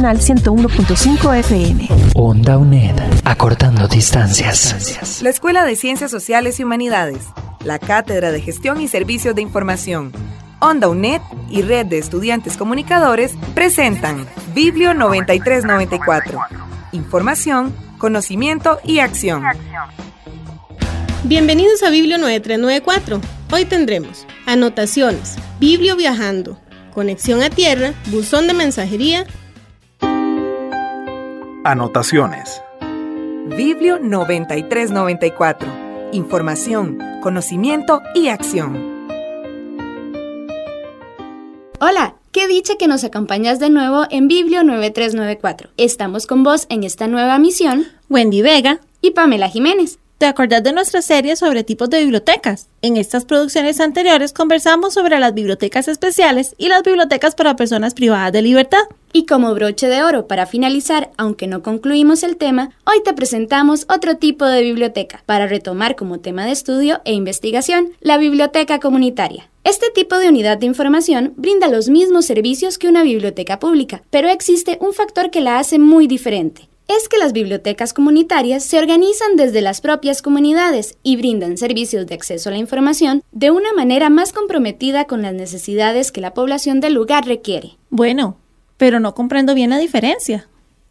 101.5 FM. Onda UNED. Acortando distancias. La Escuela de Ciencias Sociales y Humanidades la Cátedra de Gestión y Servicios de Información, Onda UNED y Red de Estudiantes Comunicadores presentan Biblio 9394. Información, conocimiento y acción. Bienvenidos a Biblio 9394. Hoy tendremos anotaciones, Biblio viajando, conexión a tierra, buzón de mensajería. Anotaciones. Biblio 9394 información, conocimiento y acción. Hola, qué dicha que nos acompañas de nuevo en Biblio 9394. Estamos con vos en esta nueva misión, Wendy Vega y Pamela Jiménez. ¿Te acordás de nuestra serie sobre tipos de bibliotecas? En estas producciones anteriores conversamos sobre las bibliotecas especiales y las bibliotecas para personas privadas de libertad. Y como broche de oro para finalizar, aunque no concluimos el tema, hoy te presentamos otro tipo de biblioteca para retomar como tema de estudio e investigación, la biblioteca comunitaria. Este tipo de unidad de información brinda los mismos servicios que una biblioteca pública, pero existe un factor que la hace muy diferente es que las bibliotecas comunitarias se organizan desde las propias comunidades y brindan servicios de acceso a la información de una manera más comprometida con las necesidades que la población del lugar requiere. Bueno, pero no comprendo bien la diferencia.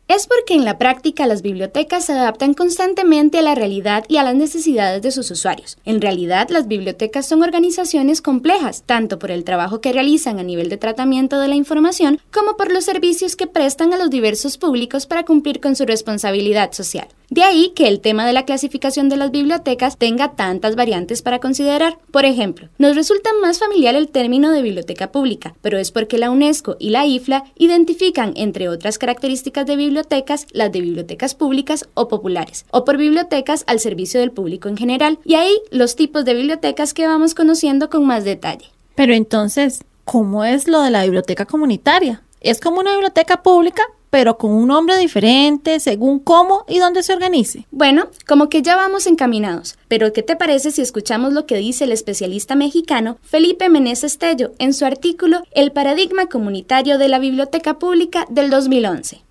Es porque en la práctica las bibliotecas se adaptan constantemente a la realidad y a las necesidades de sus usuarios. En realidad, las bibliotecas son organizaciones complejas, tanto por el trabajo que realizan a nivel de tratamiento de la información, como por los servicios que prestan a los diversos públicos para cumplir con su responsabilidad social. De ahí que el tema de la clasificación de las bibliotecas tenga tantas variantes para considerar. Por ejemplo, nos resulta más familiar el término de biblioteca pública, pero es porque la UNESCO y la IFLA identifican, entre otras características de bibliotecas, las de bibliotecas públicas o populares, o por bibliotecas al servicio del público en general, y ahí los tipos de bibliotecas que vamos conociendo con más detalle. Pero entonces, ¿cómo es lo de la biblioteca comunitaria? ¿Es como una biblioteca pública, pero con un nombre diferente según cómo y dónde se organice. Bueno, como que ya vamos encaminados, pero ¿qué te parece si escuchamos lo que dice el especialista mexicano Felipe Meneses Tello en su artículo El paradigma comunitario de la biblioteca pública del 2011?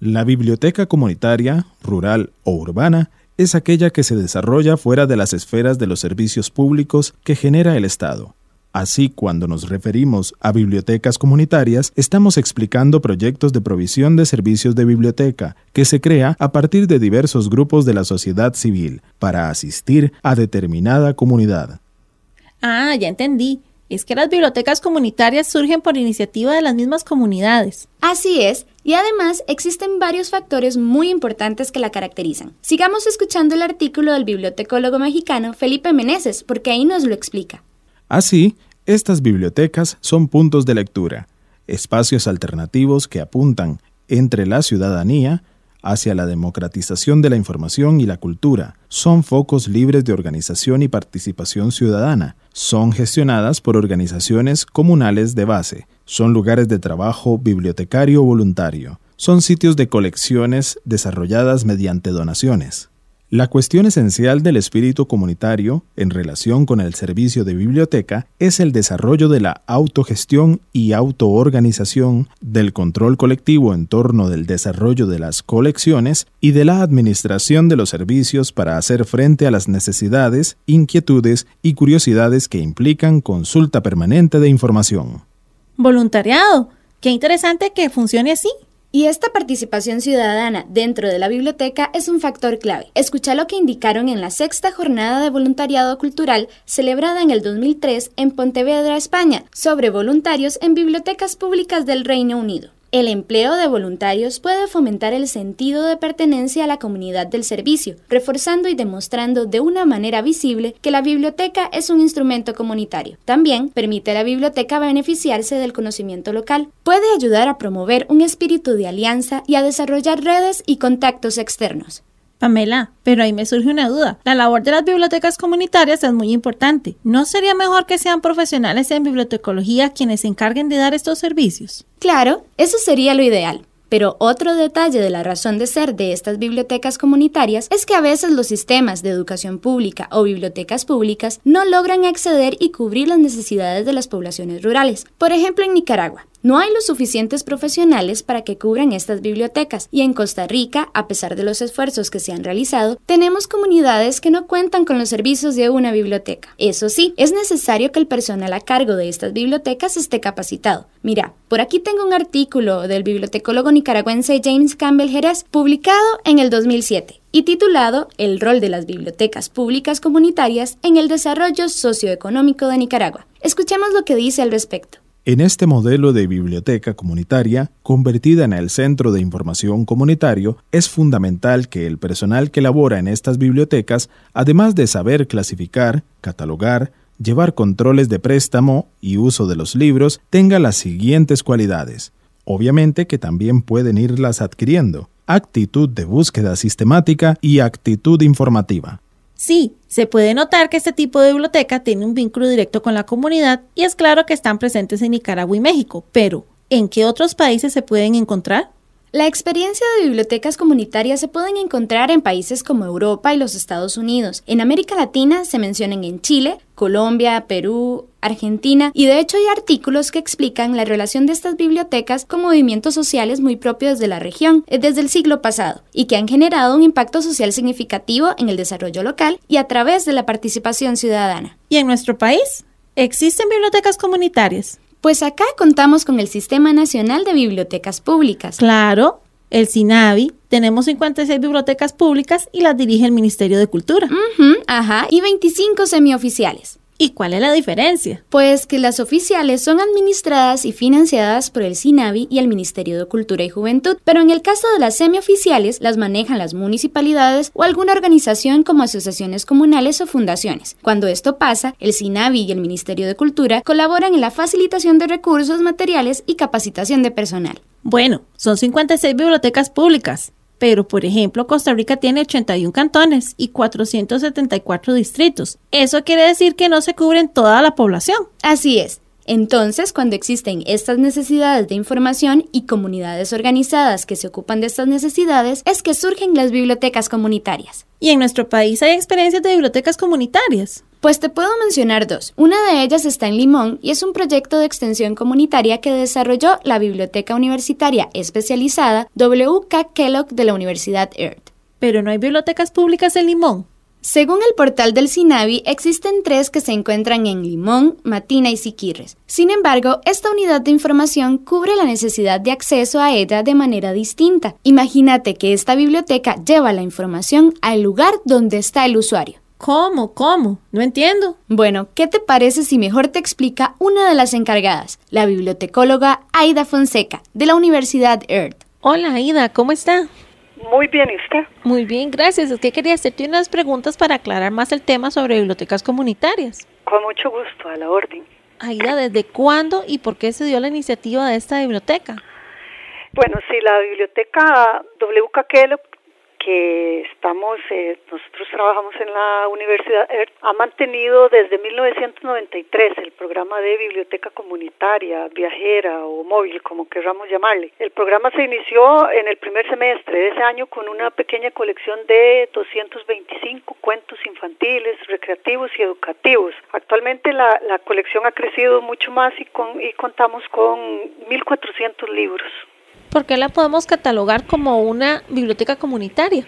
La biblioteca comunitaria, rural o urbana, es aquella que se desarrolla fuera de las esferas de los servicios públicos que genera el Estado Así, cuando nos referimos a bibliotecas comunitarias, estamos explicando proyectos de provisión de servicios de biblioteca que se crea a partir de diversos grupos de la sociedad civil para asistir a determinada comunidad. Ah, ya entendí. Es que las bibliotecas comunitarias surgen por iniciativa de las mismas comunidades. Así es, y además existen varios factores muy importantes que la caracterizan. Sigamos escuchando el artículo del bibliotecólogo mexicano Felipe Meneses, porque ahí nos lo explica. Así, estas bibliotecas son puntos de lectura, espacios alternativos que apuntan entre la ciudadanía hacia la democratización de la información y la cultura. Son focos libres de organización y participación ciudadana. Son gestionadas por organizaciones comunales de base. Son lugares de trabajo bibliotecario voluntario. Son sitios de colecciones desarrolladas mediante donaciones. La cuestión esencial del espíritu comunitario en relación con el servicio de biblioteca es el desarrollo de la autogestión y autoorganización, del control colectivo en torno del desarrollo de las colecciones y de la administración de los servicios para hacer frente a las necesidades, inquietudes y curiosidades que implican consulta permanente de información. Voluntariado. Qué interesante que funcione así. Y esta participación ciudadana dentro de la biblioteca es un factor clave. Escucha lo que indicaron en la sexta jornada de voluntariado cultural celebrada en el 2003 en Pontevedra, España, sobre voluntarios en bibliotecas públicas del Reino Unido. El empleo de voluntarios puede fomentar el sentido de pertenencia a la comunidad del servicio, reforzando y demostrando de una manera visible que la biblioteca es un instrumento comunitario. También permite a la biblioteca beneficiarse del conocimiento local. Puede ayudar a promover un espíritu de alianza y a desarrollar redes y contactos externos. Pamela, pero ahí me surge una duda. La labor de las bibliotecas comunitarias es muy importante. ¿No sería mejor que sean profesionales en bibliotecología quienes se encarguen de dar estos servicios? Claro, eso sería lo ideal. Pero otro detalle de la razón de ser de estas bibliotecas comunitarias es que a veces los sistemas de educación pública o bibliotecas públicas no logran acceder y cubrir las necesidades de las poblaciones rurales. Por ejemplo, en Nicaragua, no hay los suficientes profesionales para que cubran estas bibliotecas y en Costa Rica, a pesar de los esfuerzos que se han realizado, tenemos comunidades que no cuentan con los servicios de una biblioteca. Eso sí, es necesario que el personal a cargo de estas bibliotecas esté capacitado. Mira, por aquí tengo un artículo del bibliotecólogo nicaragüense James Campbell Jerez, publicado en el 2007 y titulado El rol de las bibliotecas públicas comunitarias en el desarrollo socioeconómico de Nicaragua. Escuchemos lo que dice al respecto. En este modelo de biblioteca comunitaria, convertida en el centro de información comunitario, es fundamental que el personal que labora en estas bibliotecas, además de saber clasificar, catalogar, llevar controles de préstamo y uso de los libros, tenga las siguientes cualidades. Obviamente que también pueden irlas adquiriendo. Actitud de búsqueda sistemática y actitud informativa. Sí, se puede notar que este tipo de biblioteca tiene un vínculo directo con la comunidad y es claro que están presentes en Nicaragua y México, pero ¿en qué otros países se pueden encontrar? La experiencia de bibliotecas comunitarias se pueden encontrar en países como Europa y los Estados Unidos. En América Latina se mencionan en Chile, Colombia, Perú, Argentina, y de hecho hay artículos que explican la relación de estas bibliotecas con movimientos sociales muy propios de la región eh, desde el siglo pasado y que han generado un impacto social significativo en el desarrollo local y a través de la participación ciudadana. ¿Y en nuestro país? ¿Existen bibliotecas comunitarias? Pues acá contamos con el Sistema Nacional de Bibliotecas Públicas. Claro, el SINAVI, tenemos 56 bibliotecas públicas y las dirige el Ministerio de Cultura. ajá, y 25 semioficiales. ¿Y cuál es la diferencia? Pues que las oficiales son administradas y financiadas por el SINAVI y el Ministerio de Cultura y Juventud, pero en el caso de las semioficiales las manejan las municipalidades o alguna organización como asociaciones comunales o fundaciones. Cuando esto pasa, el SINAVI y el Ministerio de Cultura colaboran en la facilitación de recursos materiales y capacitación de personal. Bueno, son 56 bibliotecas públicas, pero por ejemplo Costa Rica tiene 81 cantones y 474 distritos. Eso quiere decir que no se cubren toda la población. Así es. Entonces, cuando existen estas necesidades de información y comunidades organizadas que se ocupan de estas necesidades, es que surgen las bibliotecas comunitarias. ¿Y en nuestro país hay experiencias de bibliotecas comunitarias? Pues te puedo mencionar dos. Una de ellas está en Limón y es un proyecto de extensión comunitaria que desarrolló la Biblioteca Universitaria Especializada W.K. Kellogg de la Universidad Earth. Pero no hay bibliotecas públicas en Limón. Según el portal del SINAVI, existen tres que se encuentran en Limón, Matina y Siquirres. Sin embargo, esta unidad de información cubre la necesidad de acceso a ella de manera distinta. Imagínate que esta biblioteca lleva la información al lugar donde está el usuario. ¿Cómo? ¿Cómo? No entiendo. Bueno, ¿qué te parece si mejor te explica una de las encargadas, la bibliotecóloga Aida Fonseca, de la Universidad Earth? Hola Aida, ¿cómo está? Muy bien, ¿y usted? Muy bien, gracias. Es que quería hacerte unas preguntas para aclarar más el tema sobre bibliotecas comunitarias. Con mucho gusto, a la orden. Aida, ¿desde cuándo y por qué se dio la iniciativa de esta biblioteca? Bueno, sí, la biblioteca WK Kellogg que estamos, eh, nosotros trabajamos en la Universidad ERT, ha mantenido desde 1993 el programa de biblioteca comunitaria, viajera o móvil, como queramos llamarle. El programa se inició en el primer semestre de ese año con una pequeña colección de 225 cuentos infantiles, recreativos y educativos. Actualmente la, la colección ha crecido mucho más y, con, y contamos con 1.400 libros. ¿Por qué la podemos catalogar como una biblioteca comunitaria?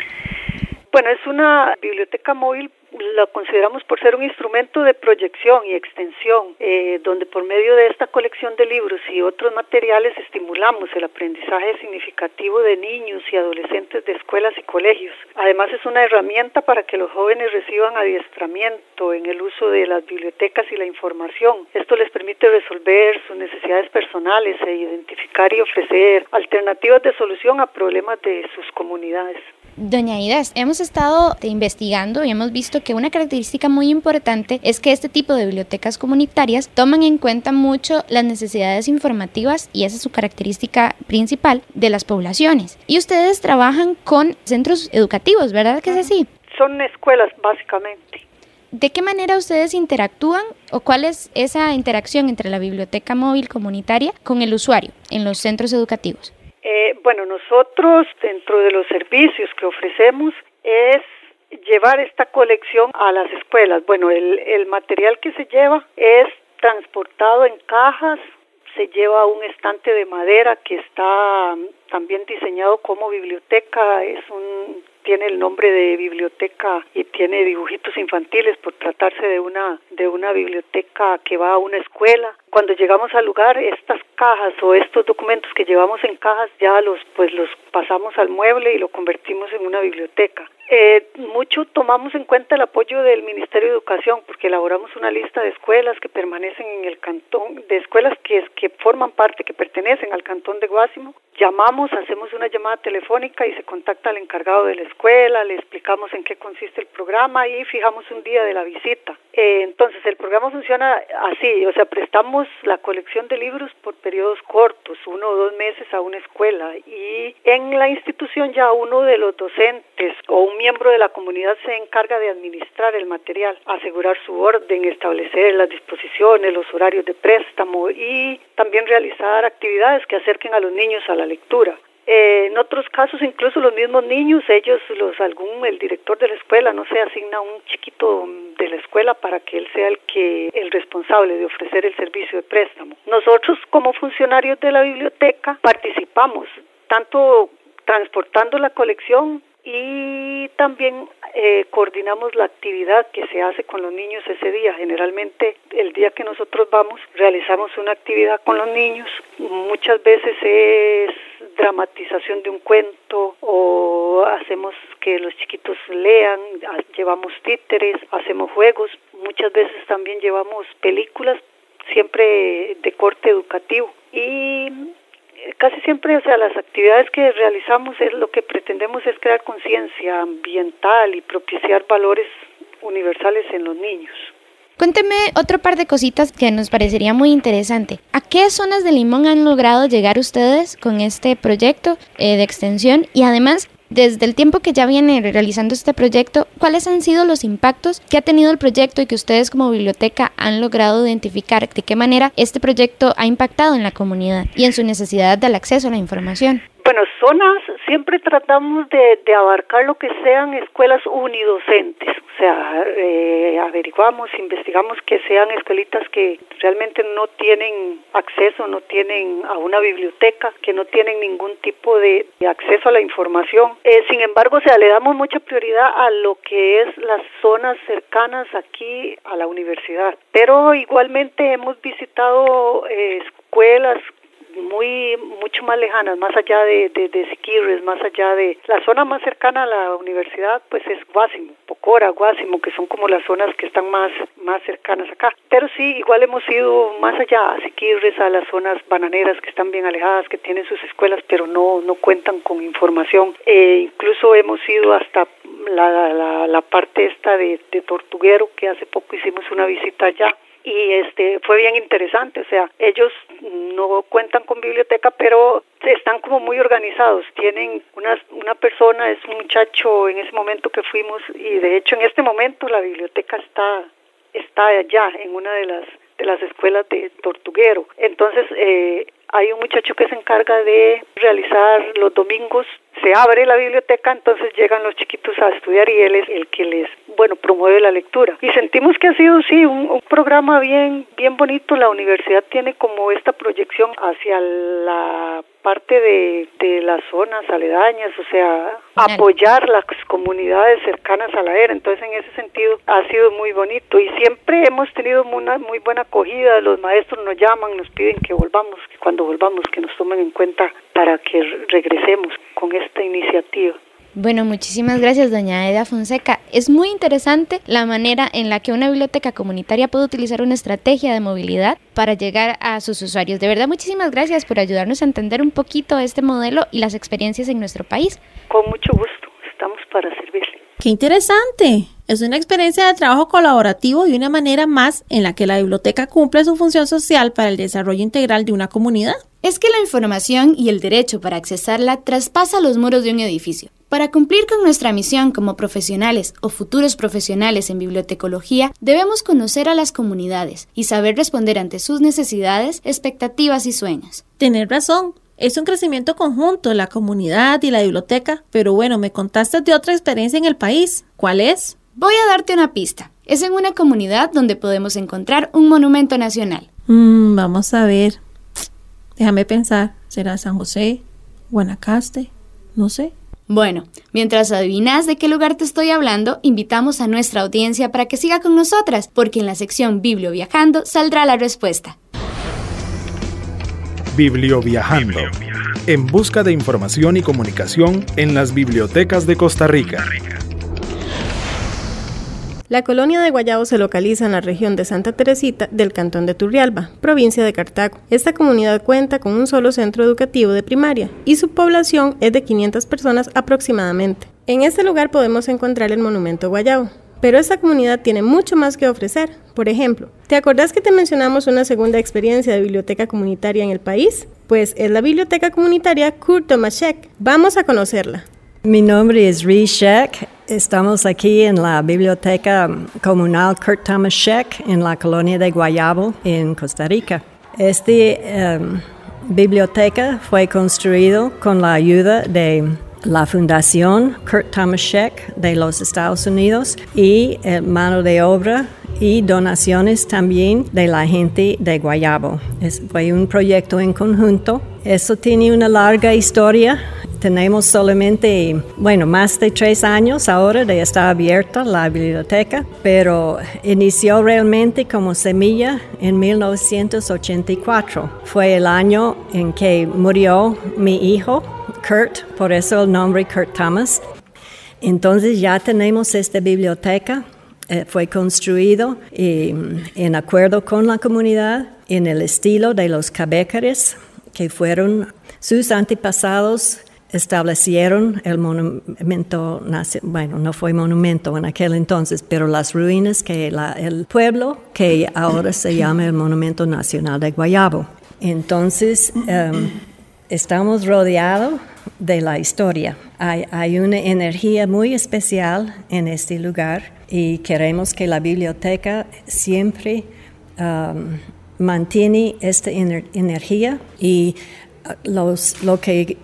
Bueno, es una biblioteca móvil lo consideramos por ser un instrumento de proyección y extensión, eh, donde por medio de esta colección de libros y otros materiales estimulamos el aprendizaje significativo de niños y adolescentes de escuelas y colegios. Además es una herramienta para que los jóvenes reciban adiestramiento en el uso de las bibliotecas y la información. Esto les permite resolver sus necesidades personales e identificar y ofrecer alternativas de solución a problemas de sus comunidades. Doña Idas, hemos estado investigando y hemos visto que una característica muy importante es que este tipo de bibliotecas comunitarias toman en cuenta mucho las necesidades informativas y esa es su característica principal de las poblaciones. Y ustedes trabajan con centros educativos, ¿verdad que es así? Son escuelas básicamente. ¿De qué manera ustedes interactúan o cuál es esa interacción entre la biblioteca móvil comunitaria con el usuario en los centros educativos? Eh, bueno, nosotros dentro de los servicios que ofrecemos es llevar esta colección a las escuelas. Bueno, el, el material que se lleva es transportado en cajas, se lleva a un estante de madera que está también diseñado como biblioteca, es un tiene el nombre de biblioteca y tiene dibujitos infantiles por tratarse de una de una biblioteca que va a una escuela. Cuando llegamos al lugar, estas cajas o estos documentos que llevamos en cajas ya los pues los pasamos al mueble y lo convertimos en una biblioteca. Eh, mucho tomamos en cuenta el apoyo del Ministerio de Educación porque elaboramos una lista de escuelas que permanecen en el cantón, de escuelas que, que forman parte, que pertenecen al cantón de Guásimo. Llamamos, hacemos una llamada telefónica y se contacta al encargado de la escuela, le explicamos en qué consiste el programa y fijamos un día de la visita. Eh, entonces, el programa funciona así, o sea, prestamos la colección de libros por periodos cortos, uno o dos meses a una escuela y en la institución ya uno de los docentes o un miembro de la comunidad se encarga de administrar el material, asegurar su orden, establecer las disposiciones, los horarios de préstamo y también realizar actividades que acerquen a los niños a la lectura. Eh, en otros casos, incluso los mismos niños, ellos, los algún, el director de la escuela, no se asigna un chiquito de la escuela para que él sea el que, el responsable de ofrecer el servicio de préstamo. Nosotros, como funcionarios de la biblioteca, participamos tanto transportando la colección y también eh, coordinamos la actividad que se hace con los niños ese día. Generalmente el día que nosotros vamos realizamos una actividad con los niños. Muchas veces es dramatización de un cuento o hacemos que los chiquitos lean, llevamos títeres, hacemos juegos. Muchas veces también llevamos películas siempre de corte educativo. Y casi siempre, o sea, las actividades que realizamos es lo que pretendemos es crear conciencia ambiental y propiciar valores universales en los niños. Cuénteme otro par de cositas que nos parecería muy interesante. ¿A qué zonas de Limón han logrado llegar ustedes con este proyecto eh, de extensión? Y además, desde el tiempo que ya viene realizando este proyecto, ¿cuáles han sido los impactos que ha tenido el proyecto y que ustedes como biblioteca han logrado identificar? ¿De qué manera este proyecto ha impactado en la comunidad y en su necesidad del acceso a la información? Bueno, zonas siempre tratamos de, abarcar lo que sean escuelas unidocentes, o sea, eh, averiguamos, investigamos que sean escuelitas que realmente no tienen acceso, no tienen a una biblioteca, que no tienen ningún tipo de, acceso a la información. Eh, sin embargo, o sea, le damos mucha prioridad a lo que es las zonas cercanas aquí a la universidad, pero igualmente hemos visitado eh, escuelas muy mucho más lejanas, más allá de, de, de Siquirres, más allá de la zona más cercana a la universidad, pues es Guásimo, Pocora, Guásimo, que son como las zonas que están más más cercanas acá. Pero sí, igual hemos ido más allá a Siquirres, a las zonas bananeras que están bien alejadas, que tienen sus escuelas, pero no no cuentan con información. E incluso hemos ido hasta la, la, la parte esta de, de Tortuguero, que hace poco hicimos una visita allá y este fue bien interesante, o sea, ellos no cuentan con biblioteca, pero están como muy organizados, tienen una, una persona, es un muchacho en ese momento que fuimos y de hecho en este momento la biblioteca está está allá en una de las de las escuelas de Tortuguero. Entonces, eh, hay un muchacho que se encarga de realizar los domingos, se abre la biblioteca, entonces llegan los chiquitos a estudiar y él es el que les, bueno, promueve la lectura. Y sentimos que ha sido, sí, un, un programa bien, bien bonito. La universidad tiene como esta proyección hacia la parte de, de las zonas aledañas, o sea, apoyar las comunidades cercanas a la era. Entonces, en ese sentido, ha sido muy bonito y siempre hemos tenido una muy buena acogida. Los maestros nos llaman, nos piden que volvamos, que cuando volvamos, que nos tomen en cuenta para que regresemos con esta iniciativa. Bueno, muchísimas gracias, doña Eda Fonseca. Es muy interesante la manera en la que una biblioteca comunitaria puede utilizar una estrategia de movilidad para llegar a sus usuarios. De verdad, muchísimas gracias por ayudarnos a entender un poquito este modelo y las experiencias en nuestro país. Con mucho gusto, estamos para servirle. ¡Qué interesante! Es una experiencia de trabajo colaborativo y una manera más en la que la biblioteca cumple su función social para el desarrollo integral de una comunidad. Es que la información y el derecho para accesarla traspasa los muros de un edificio. Para cumplir con nuestra misión como profesionales o futuros profesionales en bibliotecología, debemos conocer a las comunidades y saber responder ante sus necesidades, expectativas y sueños. Tener razón. Es un crecimiento conjunto, la comunidad y la biblioteca, pero bueno, me contaste de otra experiencia en el país. ¿Cuál es? Voy a darte una pista. Es en una comunidad donde podemos encontrar un monumento nacional. Mm, vamos a ver. Déjame pensar. ¿Será San José? ¿Guanacaste? No sé. Bueno, mientras adivinas de qué lugar te estoy hablando, invitamos a nuestra audiencia para que siga con nosotras, porque en la sección Biblio Viajando saldrá la respuesta. Biblio Viajando. En busca de información y comunicación en las bibliotecas de Costa Rica. La colonia de Guayabo se localiza en la región de Santa Teresita del cantón de Turrialba, provincia de Cartago. Esta comunidad cuenta con un solo centro educativo de primaria y su población es de 500 personas aproximadamente. En este lugar podemos encontrar el monumento Guayabo. Pero esta comunidad tiene mucho más que ofrecer. Por ejemplo, ¿te acordás que te mencionamos una segunda experiencia de biblioteca comunitaria en el país? Pues es la biblioteca comunitaria Kurt Tomaszek. Vamos a conocerla. Mi nombre es Ree Sheck. Estamos aquí en la Biblioteca Comunal Kurt Tomaszek en la colonia de Guayabo, en Costa Rica. Esta em, biblioteca fue construida con la ayuda de la Fundación Kurt Tomaszek de los Estados Unidos y eh, mano de obra y donaciones también de la gente de Guayabo. Es, fue un proyecto en conjunto. Eso tiene una larga historia. Tenemos solamente, bueno, más de tres años ahora de estar abierta la biblioteca, pero inició realmente como semilla en 1984. Fue el año en que murió mi hijo, Kurt, por eso el nombre Kurt Thomas. Entonces ya tenemos esta biblioteca eh, fue construido eh, en acuerdo con la comunidad en el estilo de los cabécares que fueron sus antepasados establecieron el monumento, bueno, no fue monumento en aquel entonces, pero las ruinas que el pueblo que ahora se llama el Monumento Nacional de Guayabo. Entonces, em, estamos rodeados de la historia. Hay, una energía muy especial en este lugar y queremos que la biblioteca siempre um, mantiene esta energía y uh, lo que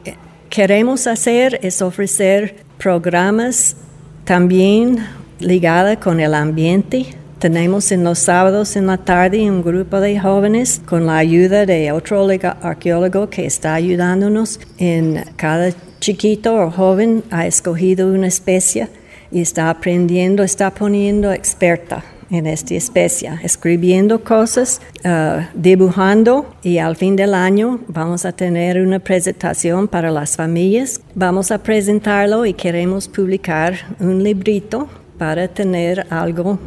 queremos hacer es ofrecer programas también ligados con el ambiente. Tenemos en los sábados en la tarde un grupo de jóvenes con la ayuda de otro arqueólogo que está ayudándonos en cada chiquito o joven ha escogido una especie y está aprendiendo, está poniendo experta en esta especie, escribiendo cosas, uh, dibujando y al fin del año vamos a tener una presentación para las familias. Vamos a presentarlo y queremos publicar un librito para tener algo,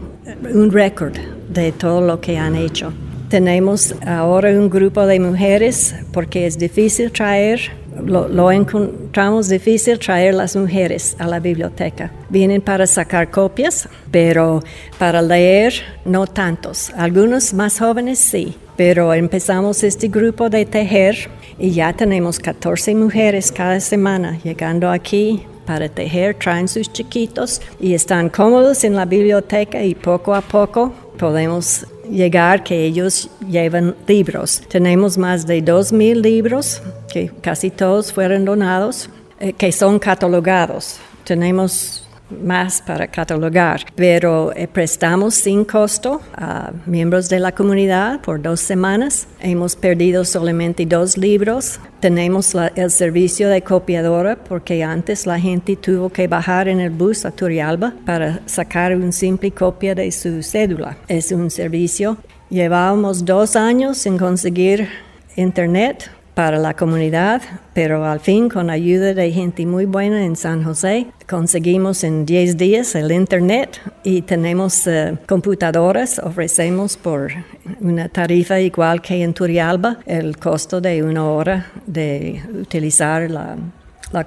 un récord de todo lo que han hecho. Tenemos ahora un grupo de mujeres porque es difícil traer lo, encontramos difícil traer las mujeres a la biblioteca. Vienen para sacar copias, pero para leer no tantos. Algunos más jóvenes sí, pero empezamos este grupo de tejer y ya tenemos 14 mujeres cada semana llegando aquí para tejer, traen sus chiquitos y están cómodos en la biblioteca y poco a poco podemos llegar que ellos llevan libros. Tenemos más de 2.000 libros, que casi todos fueron donados, eh, que son catalogados. Tenemos más para catalogar, pero eh, prestamos sin costo a miembros de la comunidad por dos semanas. Hemos perdido solamente dos libros. Tenemos el servicio de copiadora porque antes la gente tuvo que bajar en el bus a Turrialba para sacar una simple copia de su cédula. Es un servicio. Llevábamos dos años en conseguir internet para la comunidad, pero al fin con ayuda de gente muy buena en San José conseguimos en 10 días el Internet y tenemos eh, computadoras, ofrecemos por una tarifa igual que en Turialba el costo de una hora de utilizar la,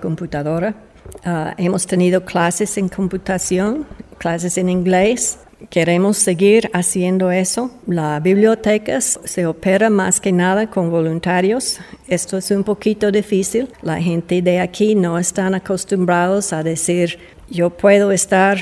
computadora. Ah, hemos tenido clases en computación, clases en inglés, Queremos seguir haciendo eso. La biblioteca se opera más que nada con voluntarios. Esto es un poquito difícil. La gente de aquí no están acostumbrados a decir, yo puedo estar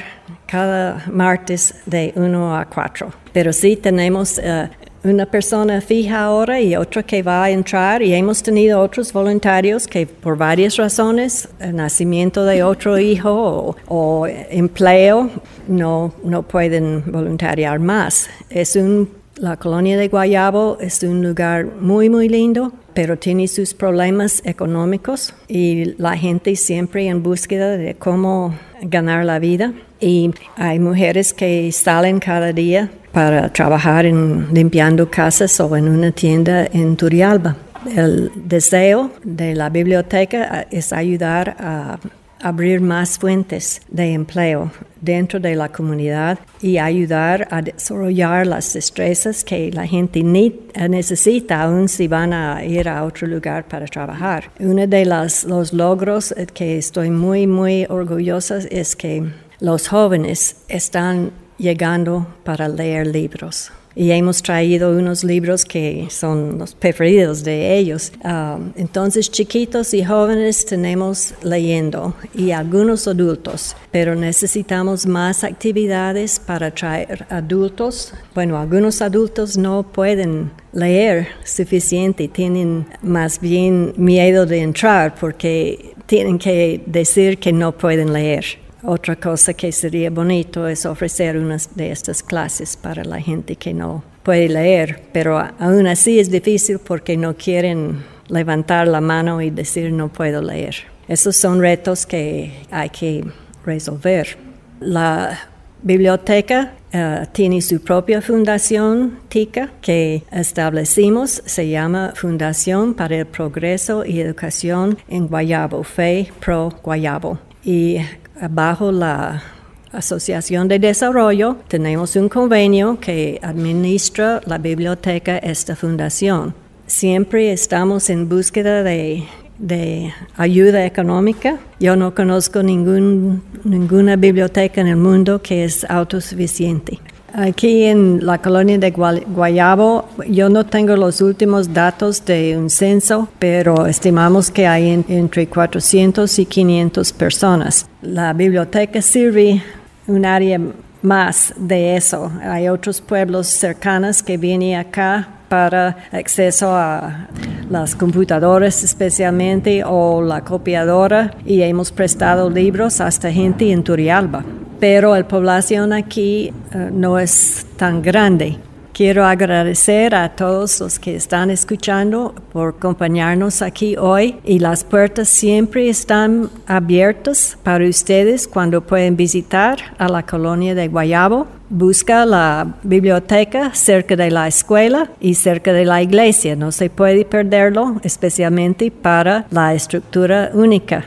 cada martes de 1 a 4. Pero sí tenemos eh, una persona fija ahora y otra que va a entrar y hemos tenido otros voluntarios que por varias razones, el nacimiento de otro hijo o, empleo, no, no pueden voluntariar más. Es un, la colonia de Guayabo es un lugar muy, muy lindo, pero tiene sus problemas económicos y la gente siempre en búsqueda de cómo ganar la vida. Y hay mujeres que salen cada día para trabajar en limpiando casas o en una tienda en Turialba. El deseo de la biblioteca es ayudar a abrir más fuentes de empleo dentro de la comunidad y ayudar a desarrollar las destrezas que la gente necesita aun si van a ir a otro lugar para trabajar. Uno de los, los logros que estoy muy, muy orgullosa es que los jóvenes están llegando para leer libros. Y hemos traído unos libros que son los preferidos de ellos. Um, entonces, chiquitos y jóvenes tenemos leyendo y algunos adultos, pero necesitamos más actividades para traer adultos. Bueno, algunos adultos no pueden leer suficiente, tienen más bien miedo de entrar porque tienen que decir que no pueden leer. Otra cosa que sería bonito es ofrecer unas de estas clases para la gente que no puede leer, pero aún así es difícil porque no quieren levantar la mano y decir no puedo leer. Esos son retos que hay que resolver. La biblioteca eh, tiene su propia fundación TICA que establecimos, se llama Fundación para el Progreso y Educación en Guayabo, FE Pro Guayabo. Y bajo la Asociación de Desarrollo tenemos un convenio que administra la biblioteca esta fundación. Siempre estamos en búsqueda de, ayuda económica. Yo no conozco ninguna biblioteca en el mundo que es autosuficiente. Aquí en la colonia de Guayabo, yo no tengo los últimos datos de un censo, pero estimamos que hay entre 400 y 500 personas. La biblioteca sirve un área más de eso. Hay otros pueblos cercanos que vienen acá para acceso a las computadoras especialmente o la copiadora y hemos prestado libros hasta gente en Turialba pero la población aquí eh, no es tan grande. Quiero agradecer a todos los que están escuchando por acompañarnos aquí hoy y las puertas siempre están abiertas para ustedes cuando pueden visitar a la colonia de Guayabo. Busca la biblioteca cerca de la escuela y cerca de la iglesia. No se puede perderlo, especialmente para la estructura única.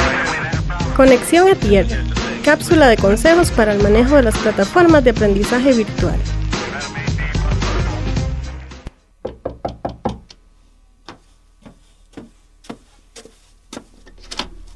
Conexión a Tierra. Cápsula de consejos para el manejo de las plataformas de aprendizaje virtual.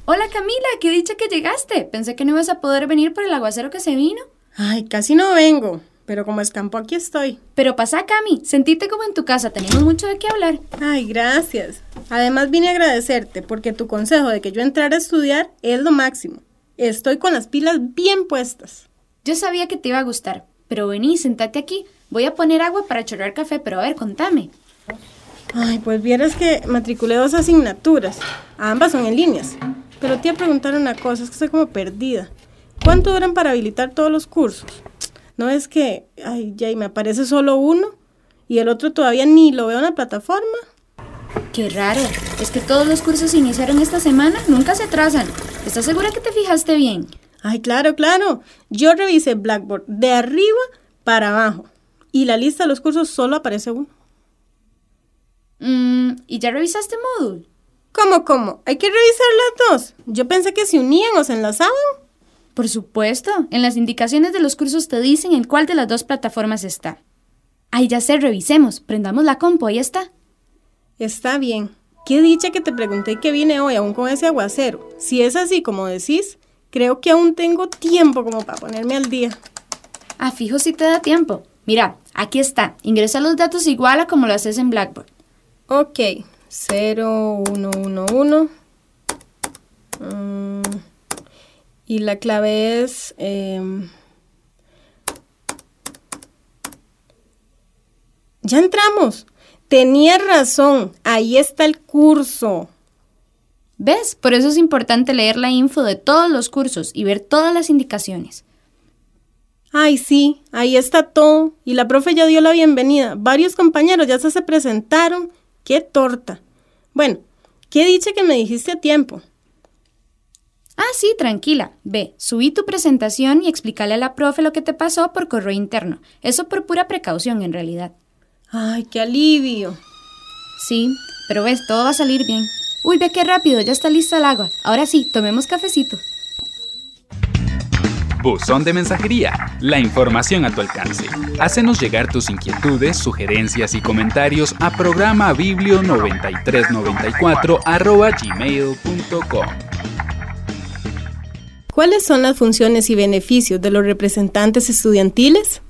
Hola Camila, qué dicha que llegaste. Pensé que no ibas a poder venir por el aguacero que se vino. Ay, casi no vengo, pero como escampo aquí estoy. Pero pasa, Cami, sentite como en tu casa, tenemos mucho de qué hablar. Ay, gracias. Además vine a agradecerte porque tu consejo de que yo entrara a estudiar es lo máximo. Estoy con las pilas bien puestas. Yo sabía que te iba a gustar, pero vení, sentate aquí. Voy a poner agua para chorrear café, pero a ver, contame. Ay, pues vieras que matriculé dos asignaturas. Ambas son en líneas. Pero te iba a preguntar una cosa, es que estoy como perdida. ¿Cuánto duran para habilitar todos los cursos? No es que, ay, ya, y me aparece solo uno y el otro todavía ni lo veo en la plataforma. Qué raro. Es que todos los cursos se iniciaron esta semana, nunca se atrasan. ¿Estás segura que te fijaste bien? Ay, claro, claro. Yo revisé Blackboard de arriba para abajo y la lista de los cursos solo aparece uno. Mm, ¿Y ya revisaste Moodle? ¿Cómo, cómo? Hay que revisar las dos. Yo pensé que se unían o se enlazaban. Por supuesto. En las indicaciones de los cursos te dicen en cuál de las dos plataformas está. Ay, ya sé, revisemos. Prendamos la compu, ahí está. Está bien. Qué dicha que te pregunté qué viene hoy aún con ese aguacero. Si es así como decís, creo que aún tengo tiempo como para ponerme al día. Ah, fijo si te da tiempo. Mira, aquí está. Ingresa los datos igual a como lo haces en Blackboard. Ok, 0, 1, 1, 1. Y la clave es... em, Ya entramos. Tenía razón. Ahí está el curso. ¿Ves? Por eso es importante leer la info de todos los cursos y ver todas las indicaciones. Ay, sí, ahí está todo. Y la profe ya dio la bienvenida. Varios compañeros ya se, se presentaron. ¡Qué torta! Bueno, qué dicha que me dijiste a tiempo. Ah, sí, tranquila. Ve, subí tu presentación y explícale a la profe lo que te pasó por correo interno. Eso por pura precaución, en realidad. Ay, qué alivio. Sí, pero ves, todo va a salir bien. Uy, ve qué rápido, ya está lista el agua. Ahora sí, tomemos cafecito. Buzón de mensajería, la información a tu alcance. Hácenos llegar tus inquietudes, sugerencias y comentarios a programa biblio9394 arroba gmail.com. ¿Cuáles son las funciones y beneficios de los representantes estudiantiles?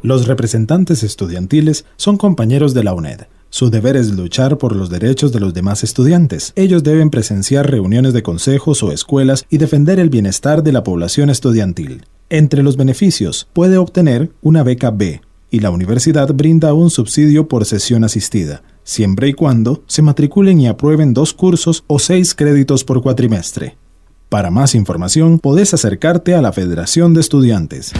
Los representantes estudiantiles son compañeros de la UNED. Su deber es luchar por los derechos de los demás estudiantes. Ellos deben presenciar reuniones de consejos o escuelas y defender el bienestar de la población estudiantil. Entre los beneficios, puede obtener una beca B y la universidad brinda un subsidio por sesión asistida, siempre y cuando se matriculen y aprueben dos cursos o seis créditos por cuatrimestre. Para más información, podés acercarte a la Federación de Estudiantes.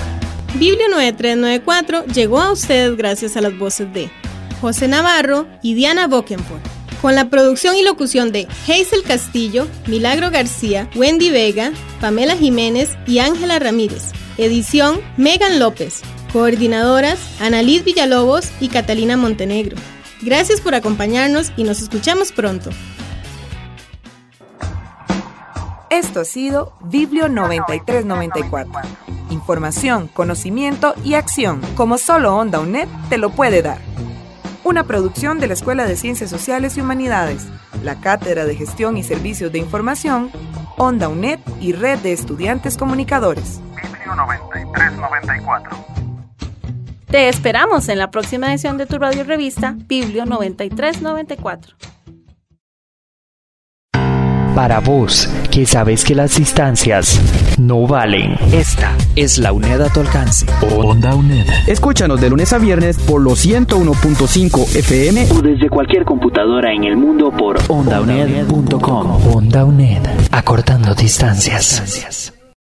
Biblio 9394 llegó a ustedes gracias a las voces de José Navarro y Diana Bokenford. Con la producción y locución de Hazel Castillo, Milagro García, Wendy Vega, Pamela Jiménez y Ángela Ramírez. Edición Megan López. Coordinadoras Annalise Villalobos y Catalina Montenegro. Gracias por acompañarnos y nos escuchamos pronto. Esto ha sido Biblio 9394. Información, conocimiento y acción, como solo Onda UNED te lo puede dar. Una producción de la Escuela de Ciencias Sociales y Humanidades, la Cátedra de Gestión y Servicios de Información, Onda UNED y Red de Estudiantes Comunicadores. Biblio 9394. Te esperamos en la próxima edición de tu radio revista Biblio 9394. Para vos, que sabes que las distancias no valen. Esta es la UNED a tu alcance. Onda UNED. Escúchanos de lunes a viernes por los 101.5 FM O desde cualquier computadora en el mundo por ondauned.com. Onda UNED. Acortando distancias.